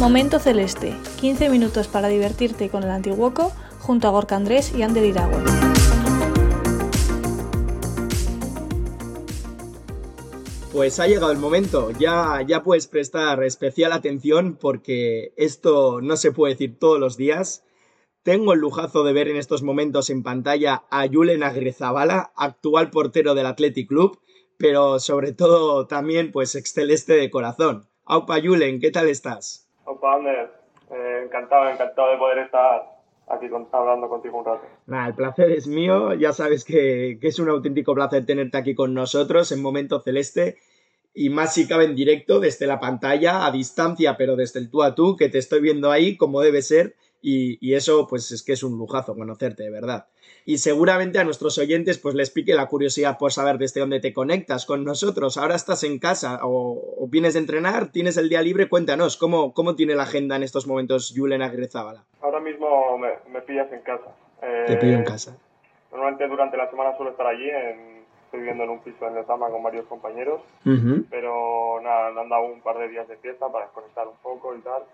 Momento Celeste, 15 minutos para divertirte con el Antiguoco junto a Gorka Andrés y Ander Iragüe. Pues ha llegado el momento, ya, ya puedes prestar especial atención porque esto no se puede decir todos los días. Tengo el lujazo de ver en estos momentos en pantalla a Julen Agrizabala, actual portero del Athletic Club, pero sobre todo también pues exceleste de corazón. Aupa Julen, ¿qué tal estás? Aupa Ander, eh, encantado, encantado de poder estar aquí hablando contigo un rato. Nada, el placer es mío, ya sabes que, que, es un auténtico placer tenerte aquí con nosotros en Momento Celeste. Y más si cabe en directo desde la pantalla, a distancia, pero desde el tú a tú, que te estoy viendo ahí como debe ser y, eso pues es que es un lujazo conocerte, de verdad. Y seguramente a nuestros oyentes pues les pique la curiosidad por saber desde dónde te conectas con nosotros. Ahora estás en casa o, vienes de entrenar, tienes el día libre, cuéntanos, ¿cómo, cómo tiene la agenda en estos momentos Julen Agrezábala? Ahora mismo me, pillas en casa. te pillo en eh, casa. Normalmente durante la semana suelo estar allí, estoy viviendo en un piso en Lezama con varios compañeros, pero nada, me han dado un par de días de fiesta para desconectar un poco y tal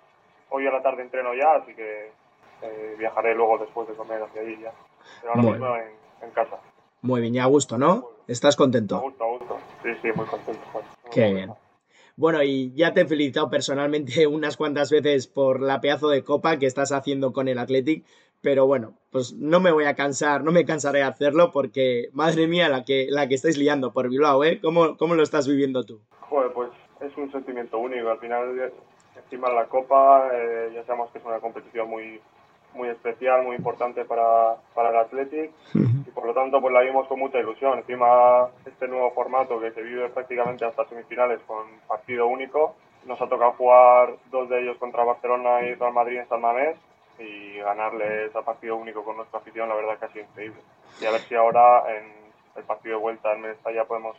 hoy a la tarde entreno ya, así que eh, viajaré luego después de comer hacia ahí ya. Pero ahora mismo en, casa. Muy bien, ya a gusto, ¿no? ¿Estás contento? A gusto, a gusto. Sí, sí, muy contento. Qué bien. Bueno, y ya te he felicitado personalmente unas cuantas veces por la pedazo de copa que estás haciendo con el Athletic, pero bueno, pues no me voy a cansar, no me cansaré de hacerlo porque, madre mía, la que, la que estáis liando por Bilbao, ¿eh? ¿Cómo, ¿Cómo lo estás viviendo tú? Joder, pues es un sentimiento único. Al final encima la Copa, eh, ya sabemos que es una competición muy muy especial, muy importante para, para el Athletic y por lo tanto pues la vimos con mucha ilusión. Encima este nuevo formato que se vive prácticamente hasta semifinales con partido único, nos ha tocado jugar dos de ellos contra Barcelona y Real Madrid en San Mamés y ganarles a partido único con nuestra afición, la verdad que ha sido increíble. Y a ver si ahora en el partido de vuelta en Mestalla podemos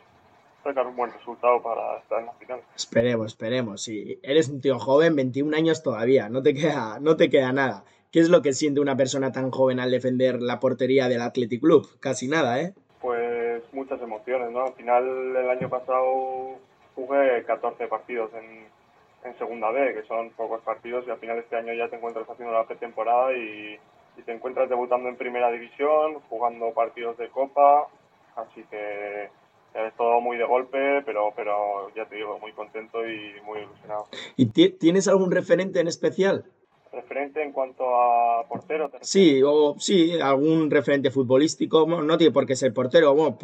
sacar un buen resultado para estar en la final. Esperemos, esperemos. Si eres un tío joven, 21 años todavía, no te queda, no te queda nada. ¿Qué es lo que siente una persona tan joven al defender la portería del Athletic Club? Casi nada, ¿eh? Pues muchas emociones, ¿no? Al final, el año pasado jugué 14 partidos en, en Segunda B, que son pocos partidos, y al final este año ya te encuentras haciendo la pretemporada y, y te encuentras debutando en Primera División, jugando partidos de Copa, así que es todo muy de golpe, pero, pero ya te digo, muy contento y muy ilusionado. ¿Y tienes algún referente en especial? ¿Referente en cuanto a portero? Sí, o sí, algún referente futbolístico, no tiene por qué ser portero. Bueno,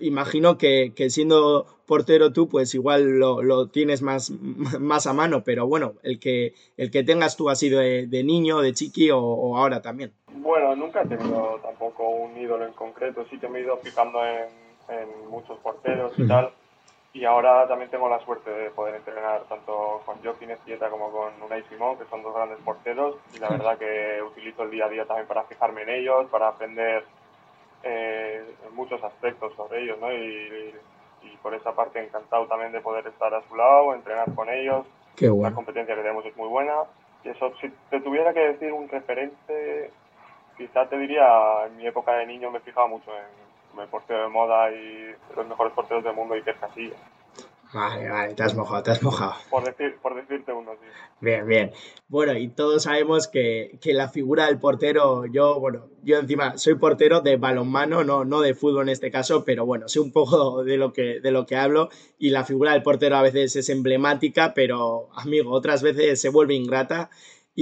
imagino que, que, siendo portero tú, pues igual lo, lo, tienes más, más a mano, pero bueno, el que, el que tengas tú ha sido de, niño, de chiqui o, o, ahora también. Bueno, nunca he tenido tampoco un ídolo en concreto, sí que me he ido fijando en en muchos porteros y tal. Y ahora también tengo la suerte de poder entrenar tanto con Joaquín Estieta como con Unai Simón, que son dos grandes porteros. Y la verdad que utilizo el día a día también para fijarme en ellos, para aprender eh, muchos aspectos sobre ellos. ¿no? Y, y, por esa parte encantado también de poder estar a su lado, entrenar con ellos. La competencia que tenemos es muy buena. Y eso, si te tuviera que decir un referente, quizá te diría, en mi época de niño me fijaba mucho en el portero de moda y los mejores porteros del mundo, Iker Casillas. Vale, vale, te has mojado, te has mojado. Por, decir, por decirte uno, sí. Bien, bien. Bueno, y todos sabemos que, que, la figura del portero, yo, bueno, yo encima soy portero de balonmano, no, no de fútbol en este caso, pero bueno, sé un poco de lo, que, de lo que hablo y la figura del portero a veces es emblemática, pero amigo, otras veces se vuelve ingrata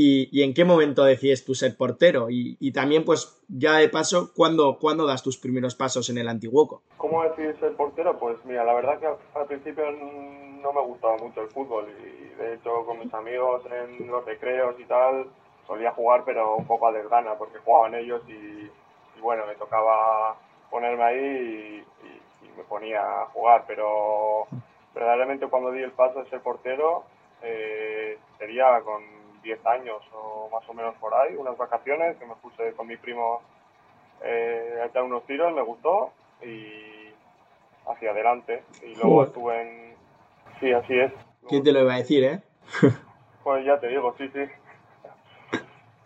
y, en qué momento decides tú ser portero y, también pues ya de paso, ¿cuándo, ¿cuándo, das tus primeros pasos en el Antiguoco? ¿Cómo decides ser portero? Pues mira, la verdad que al principio no me gustaba mucho el fútbol y de hecho con mis amigos en los recreos y tal solía jugar pero un poco a desgana porque jugaban ellos y, bueno, me tocaba ponerme ahí y, me ponía a jugar, pero verdaderamente cuando di el paso de ser portero eh, sería con 10 años o más o menos por ahí, unas vacaciones que me puse con mi primo eh, a echar unos tiros, me gustó y hacia adelante. Y luego estuve en... Sí, así es. ¿Quién te lo iba a decir, eh? pues ya te digo, sí, sí.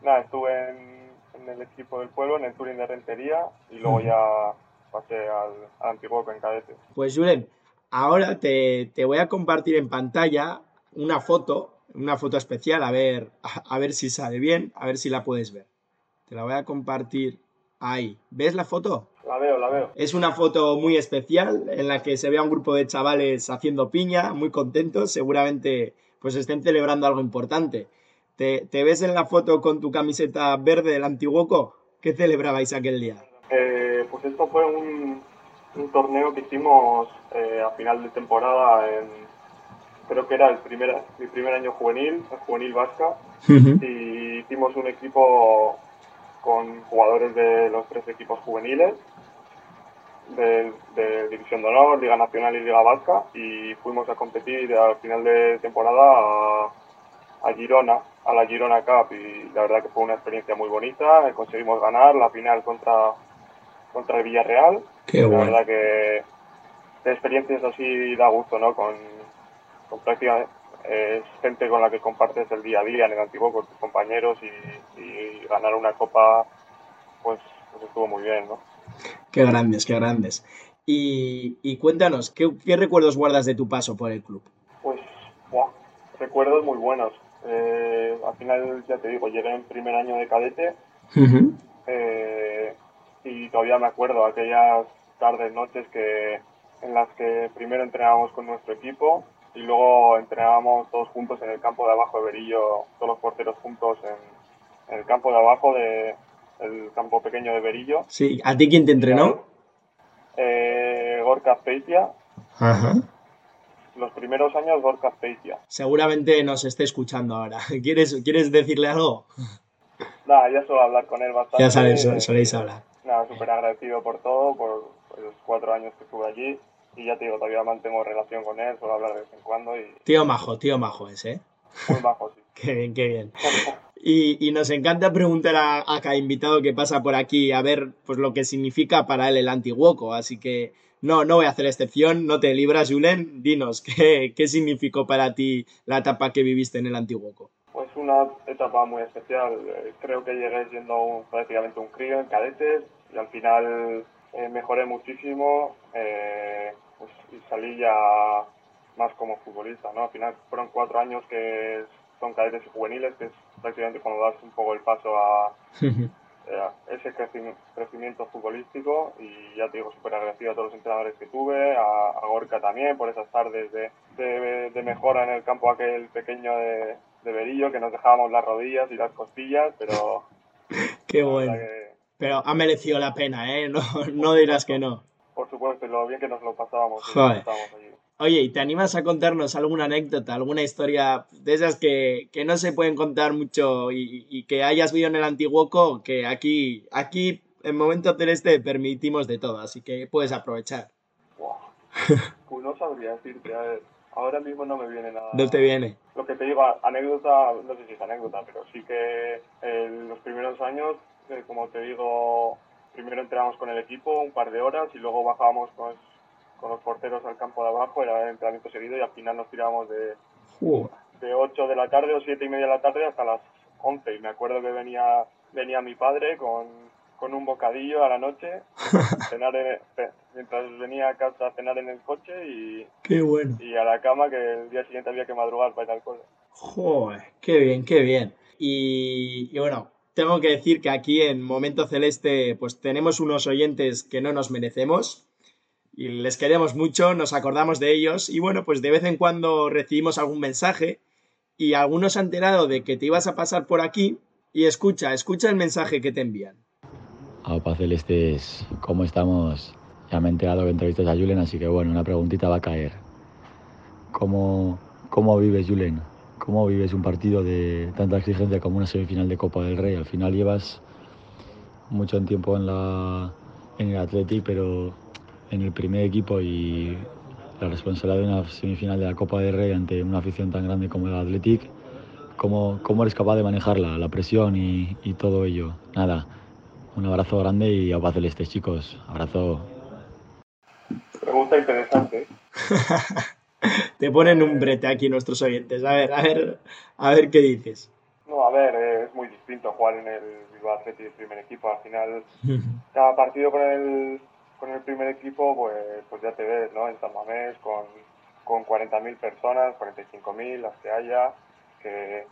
Nada, estuve en, el equipo del pueblo, en el Touring de Rentería y luego ya pasé al, al antiguo en cadete. Pues Julen, ahora te, te voy a compartir en pantalla una foto, una foto especial, a ver, a, ver si sale bien, a ver si la puedes ver. Te la voy a compartir ahí. ¿Ves la foto? La veo, la veo. Es una foto muy especial en la que se ve a un grupo de chavales haciendo piña, muy contentos, seguramente pues estén celebrando algo importante. ¿Te, ves en la foto con tu camiseta verde del Antiguoco? ¿Qué celebrabais aquel día? Eh, pues esto fue un, torneo que hicimos eh, a final de temporada en, creo que era el primer, mi primer año juvenil, el juvenil vasca, y hicimos un equipo con jugadores de los tres equipos juveniles, de, División de Honor, Liga Nacional y Liga Vasca, y fuimos a competir al final de temporada a, Girona, a la Girona Cup, y la verdad que fue una experiencia muy bonita, conseguimos ganar la final contra, contra el Villarreal, Qué la verdad que de experiencias así da gusto, ¿no? Con, prácticamente es gente con la que compartes el día a día en el antiguo con tus compañeros y, ganar una copa pues, pues, estuvo muy bien, ¿no? Qué grandes, qué grandes. Y, cuéntanos, ¿qué, recuerdos guardas de tu paso por el club? Pues, recuerdos muy buenos. Eh, al final, ya te digo, llegué en primer año de cadete eh, y todavía me acuerdo aquellas tardes, noches que en las que primero entrenábamos con nuestro equipo y luego entrenábamos todos juntos en el campo de abajo de Berillo, todos los porteros juntos en, el campo de abajo de el campo pequeño de Berillo. Sí, ¿a ti quién te entrenó? Eh, Gorka Peitia. Ajá. Los primeros años Gorka Peitia. Seguramente nos esté escuchando ahora. ¿Quieres, ¿quieres decirle algo? Nada, ya suelo hablar con él bastante. Ya sabéis, soléis hablar. Nada, súper agradecido por todo, por los cuatro años que estuve allí y ya te digo, todavía mantengo relación con él, suelo hablar de vez en cuando. Y... Tío majo, tío majo ese, ¿eh? Muy majo, sí. qué bien, qué bien. Y, y, nos encanta preguntar a, cada invitado que pasa por aquí a ver pues lo que significa para él el Antiguoco. Así que no, no voy a hacer excepción, no te libras, Julen. Dinos, ¿qué, ¿qué significó para ti la etapa que viviste en el Antiguoco? Pues una etapa muy especial. Eh, creo que llegué siendo prácticamente un crío en cadetes y al final eh, mejoré muchísimo eh, pues, y salí ya más como futbolista, ¿no? Al final fueron cuatro años que son cadetes y juveniles, que es prácticamente cuando das un poco el paso a, eh, ese crecimiento futbolístico y ya te digo, súper agradecido a todos los entrenadores que tuve, a, Gorka también por esas tardes de, de, mejora en el campo aquel pequeño de, de Berillo que nos dejábamos las rodillas y las costillas, pero... Qué bueno. Pero ha merecido la pena, ¿eh? No, no dirás que no. Por supuesto, lo bien que nos lo pasábamos. Oye, ¿y te animas a contarnos alguna anécdota, alguna historia de esas que, que no se pueden contar mucho y, y, que hayas visto en el Antiguoco? Que aquí, aquí en Momento Celeste permitimos de todo, así que puedes aprovechar. Pues no sabría decirte, a ver, ahora mismo no me viene nada. No te viene. Lo que te digo, anécdota, no sé si es anécdota, pero sí que en los primeros años como te digo, primero entrenamos con el equipo un par de horas y luego bajábamos con, los porteros al campo de abajo, era el entrenamiento seguido y al final nos tirábamos de, de 8 de la tarde o 7 y media de la tarde hasta las 11. Y me acuerdo que venía, venía mi padre con, con un bocadillo a la noche, cenar mientras venía a casa a cenar en el coche y, qué bueno. y a la cama que el día siguiente había que madrugar para ir al cole. Joder, qué bien, qué bien. Y, y bueno, tengo que decir que aquí en Momento Celeste pues tenemos unos oyentes que no nos merecemos y les queremos mucho, nos acordamos de ellos y bueno, pues de vez en cuando recibimos algún mensaje y algunos han enterado de que te ibas a pasar por aquí y escucha, escucha el mensaje que te envían. Aupa Celestes, ¿cómo estamos? Ya me he enterado que entrevistas a Julen, así que bueno, una preguntita va a caer. ¿Cómo, cómo vives, Julen? ¿Cómo vives un partido de tanta exigencia como una semifinal de Copa del Rey? Al final llevas mucho tiempo en, la, en el Atleti, pero en el primer equipo y la responsabilidad de una semifinal de la Copa del Rey ante una afición tan grande como el Athletic, ¿Cómo, cómo eres capaz de manejarla, la presión y, y todo ello? Nada, un abrazo grande y a paz celeste, chicos. Abrazo. Pregunta interesante. Te ponen un brete aquí nuestros oyentes. A ver, a ver, a ver qué dices. No, a ver, es muy distinto jugar en el Bilbao Athletic primer equipo. Al final, cada partido con el, con el primer equipo, pues, pues ya te ves, ¿no? En San Mamés con, con 40.000 personas, 45.000, las que haya, que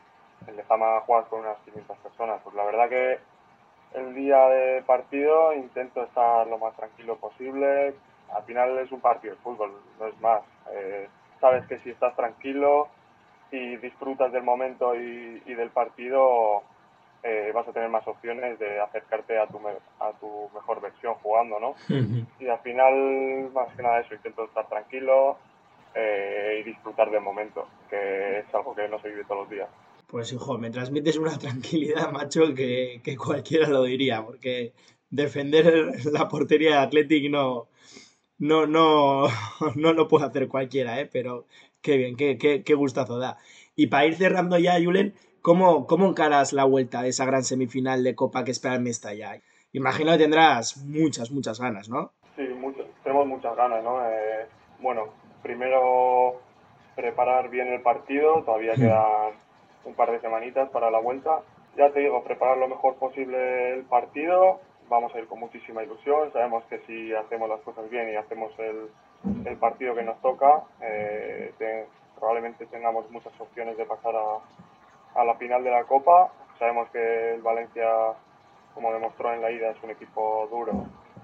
el de Zama juegas con unas 500 personas. Pues la verdad que el día de partido intento estar lo más tranquilo posible. Al final es un partido de fútbol, no es más. Eh, sabes que si estás tranquilo y disfrutas del momento y, y del partido, eh, vas a tener más opciones de acercarte a tu, a tu mejor versión jugando, ¿no? Y al final, más que nada eso, intento estar tranquilo eh, y disfrutar del momento, que es algo que no se vive todos los días. Pues hijo, me transmites una tranquilidad, macho, que, que cualquiera lo diría, porque defender la portería de Athletic no, no, no, no lo puede hacer cualquiera, ¿eh? pero qué bien, qué, qué, qué gustazo da. Y para ir cerrando ya, Julen, ¿cómo, ¿cómo encaras la vuelta de esa gran semifinal de Copa que espera el Mestalla? Imagino que tendrás muchas, muchas ganas, ¿no? Sí, mucho, tenemos muchas ganas, ¿no? Eh, bueno, primero preparar bien el partido, todavía quedan un par de semanitas para la vuelta. Ya te digo, preparar lo mejor posible el partido, vamos a ir con muchísima ilusión, sabemos que si hacemos las cosas bien y hacemos el, partido que nos toca, eh, te, probablemente tengamos muchas opciones de pasar a, la final de la Copa. Sabemos que el Valencia, como demostró en la ida, es un equipo duro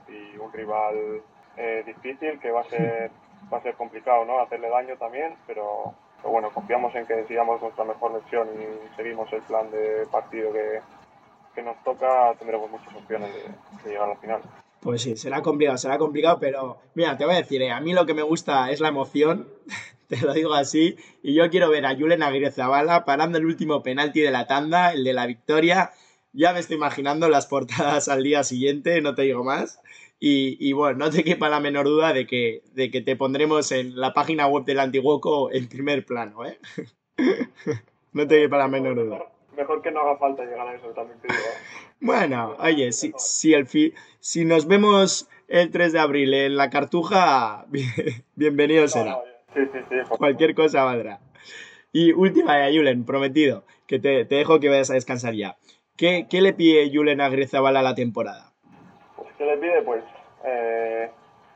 y un rival eh, difícil que va a ser va a ser complicado, ¿no? Hacerle daño también, pero, bueno, confiamos en que sigamos nuestra mejor versión y seguimos el plan de partido que, que nos toca, tendremos muchas opciones de, de, llegar a la final. Pues sí, será complicado, será complicado, pero mira, te voy a decir, eh, a mí lo que me gusta es la emoción, te lo digo así, y yo quiero ver a Julen Aguirrezabala parando el último penalti de la tanda, el de la victoria. Ya me estoy imaginando las portadas al día siguiente, no te digo más. Y, y, bueno, no te quepa la menor duda de que, de que te pondremos en la página web del Antiguoco en primer plano, ¿eh? no te quepa la menor duda. Mejor que no haga falta llegar a eso, también te digo. Bueno, oye, si, si, el fi si nos vemos el 3 de abril en la Cartuja, bienvenido no, será. No, sí, sí, sí, Cualquier cosa valdrá. Y última, Julen, prometido, que te, te, dejo que vayas a descansar ya. ¿Qué, qué le pide Julen a Grezabal a la temporada? Pues, ¿qué le pide? Pues eh,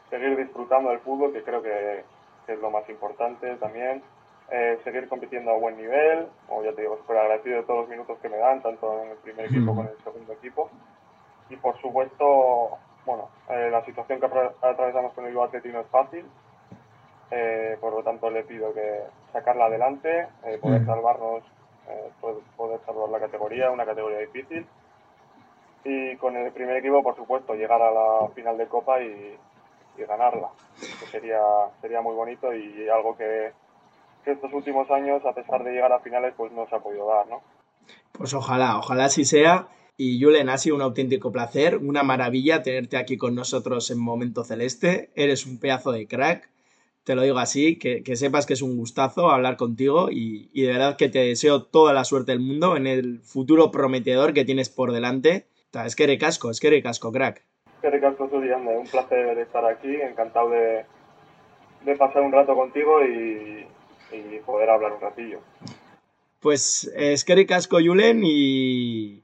seguir disfrutando del fútbol, que creo que, que es lo más importante también. Eh, seguir compitiendo a buen nivel, como ya te digo, súper agradecido de todos los minutos que me dan, tanto en el primer equipo como en el segundo equipo. Y por supuesto, bueno, eh, la situación que atravesamos con el Bilbao no es fácil, eh, por lo tanto le pido que sacarla adelante, poder salvarnos, poder salvar la categoría, una categoría difícil. Y con el primer equipo, por supuesto, llegar a la final de Copa y, y ganarla, que sería, sería muy bonito y algo que, que estos últimos años, a pesar de llegar a finales, pues no se ha podido dar, ¿no? Pues ojalá, ojalá así sea. Y Julen, ha sido un auténtico placer, una maravilla tenerte aquí con nosotros en Momento Celeste. Eres un pedazo de crack, te lo digo así, que, que sepas que es un gustazo hablar contigo y, y, de verdad que te deseo toda la suerte del mundo en el futuro prometedor que tienes por delante. Es que eres casco, es que eres casco, crack. Es que eres casco, un placer estar aquí, encantado de, de pasar un rato contigo y, y poder hablar un ratillo. Pues es que casco Julen y,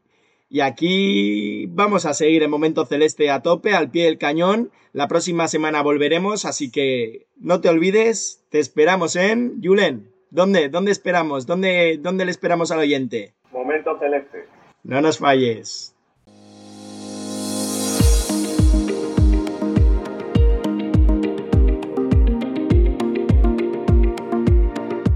y aquí vamos a seguir en Momento Celeste a tope, al pie del cañón. La próxima semana volveremos, así que no te olvides, te esperamos en Julen. ¿Dónde? ¿Dónde esperamos? ¿Dónde, ¿Dónde le esperamos al oyente? Momento Celeste. No nos falles.